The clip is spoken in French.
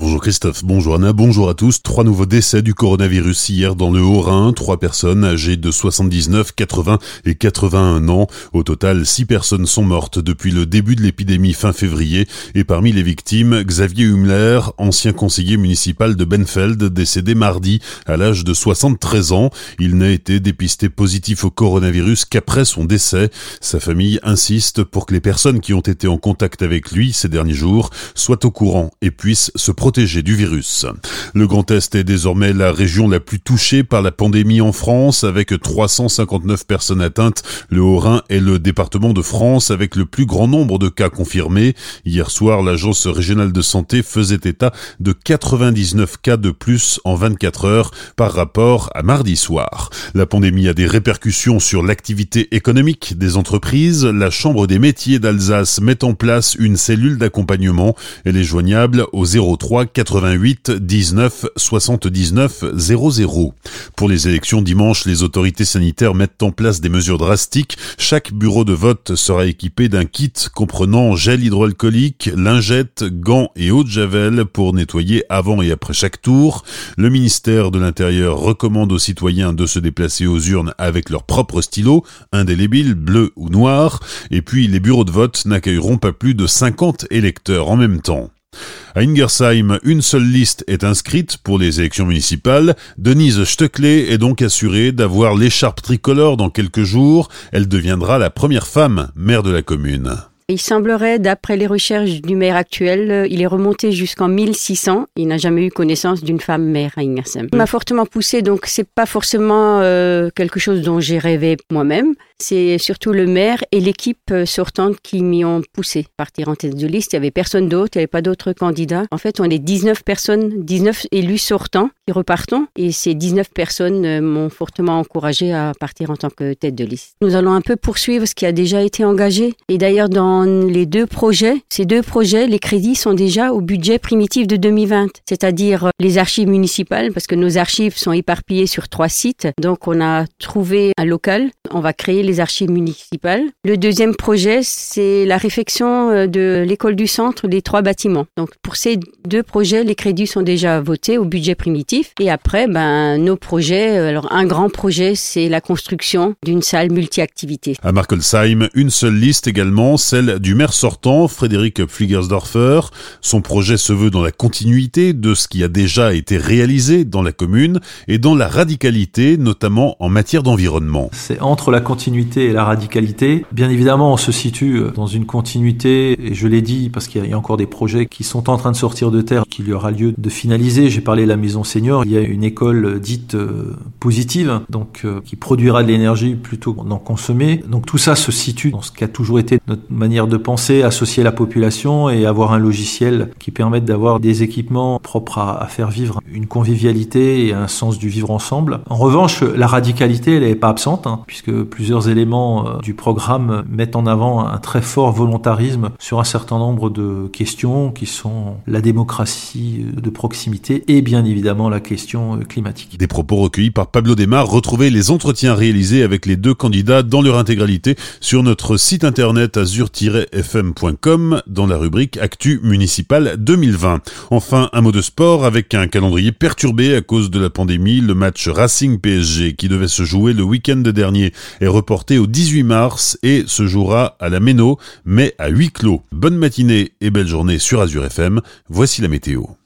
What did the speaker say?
Bonjour Christophe, bonjour Anna, bonjour à tous. Trois nouveaux décès du coronavirus hier dans le Haut-Rhin. Trois personnes âgées de 79, 80 et 81 ans. Au total, six personnes sont mortes depuis le début de l'épidémie fin février. Et parmi les victimes, Xavier Humler, ancien conseiller municipal de Benfeld, décédé mardi à l'âge de 73 ans. Il n'a été dépisté positif au coronavirus qu'après son décès. Sa famille insiste pour que les personnes qui ont été en contact avec lui ces derniers jours soient au courant et puissent se protéger Le Grand Est est désormais la région la plus touchée par la pandémie en France avec 359 personnes atteintes. Le Haut-Rhin est le département de France avec le plus grand nombre de cas confirmés. Hier soir, l'agence régionale de santé faisait état de 99 cas de plus en 24 heures par rapport à mardi soir. La pandémie a des répercussions sur l'activité économique des entreprises. La Chambre des métiers d'Alsace met en place une cellule d'accompagnement. Elle est joignable au 03 88 19 79 00. Pour les élections dimanche, les autorités sanitaires mettent en place des mesures drastiques. Chaque bureau de vote sera équipé d'un kit comprenant gel hydroalcoolique, lingettes, gants et eau de javel pour nettoyer avant et après chaque tour. Le ministère de l'Intérieur recommande aux citoyens de se déplacer aux urnes avec leur propre stylo, indélébile, bleu ou noir. Et puis les bureaux de vote n'accueilleront pas plus de 50 électeurs en même temps. À Ingersheim, une seule liste est inscrite pour les élections municipales. Denise Stöckle est donc assurée d'avoir l'écharpe tricolore dans quelques jours. Elle deviendra la première femme maire de la commune. Il semblerait, d'après les recherches du maire actuel, il est remonté jusqu'en 1600. Il n'a jamais eu connaissance d'une femme maire à Ingersheim. Il m'a fortement poussé, donc c'est pas forcément euh, quelque chose dont j'ai rêvé moi-même. C'est surtout le maire et l'équipe euh, sortante qui m'y ont poussé. Partir en tête de liste, il y avait personne d'autre, il n'y avait pas d'autres candidats. En fait, on est 19 personnes, 19 élus sortants qui repartons et ces 19 personnes euh, m'ont fortement encouragé à partir en tant que tête de liste. Nous allons un peu poursuivre ce qui a déjà été engagé et d'ailleurs dans les deux projets, ces deux projets, les crédits sont déjà au budget primitif de 2020, c'est-à-dire euh, les archives municipales parce que nos archives sont éparpillées sur trois sites. Donc on a trouvé un local, on va créer les archives municipales. Le deuxième projet, c'est la réfection euh, de l'école du centre des trois bâtiments. Donc pour ces deux projets, les crédits sont déjà votés au budget primitif. Et après, ben, nos projets, euh, alors un grand projet, c'est la construction d'une salle multi-activité. À Markelsheim, une seule liste également, celle du maire sortant, Frédéric Fliegersdorfer. Son projet se veut dans la continuité de ce qui a déjà été réalisé dans la commune et dans la radicalité, notamment en matière d'environnement. C'est entre la continuité et la radicalité. Bien évidemment, on se situe euh, dans une continuité, et je l'ai dit parce qu'il y a encore des projets qui sont en train de sortir de terre, qu'il y aura lieu de finaliser. J'ai parlé de la maison senior, il y a une école dite euh, positive, donc euh, qui produira de l'énergie plutôt d'en consommer. Donc tout ça se situe dans ce qui a toujours été notre manière de penser, associer la population et avoir un logiciel qui permette d'avoir des équipements propres à, à faire vivre une convivialité et un sens du vivre ensemble. En revanche, la radicalité, elle n'est pas absente, hein, puisque plusieurs éléments euh, du programme mettent en avant un très fort volontarisme sur un certain nombre de questions qui sont la démocratie de proximité et bien évidemment la question euh, climatique. Des propos recueillis par Pablo Desmar. Retrouvez les entretiens réalisés avec les deux candidats dans leur intégralité sur notre site internet azur-fm.com dans la rubrique Actu municipal 2020. Enfin, un mot de sport avec un calendrier perturbé à cause de la pandémie. Le match Racing PSG qui devait se jouer le week-end dernier est reporté au 18 mars et se jouera à la Méno, mais à huis clos. Bonne matinée et belle journée sur Azure FM. Voici la météo.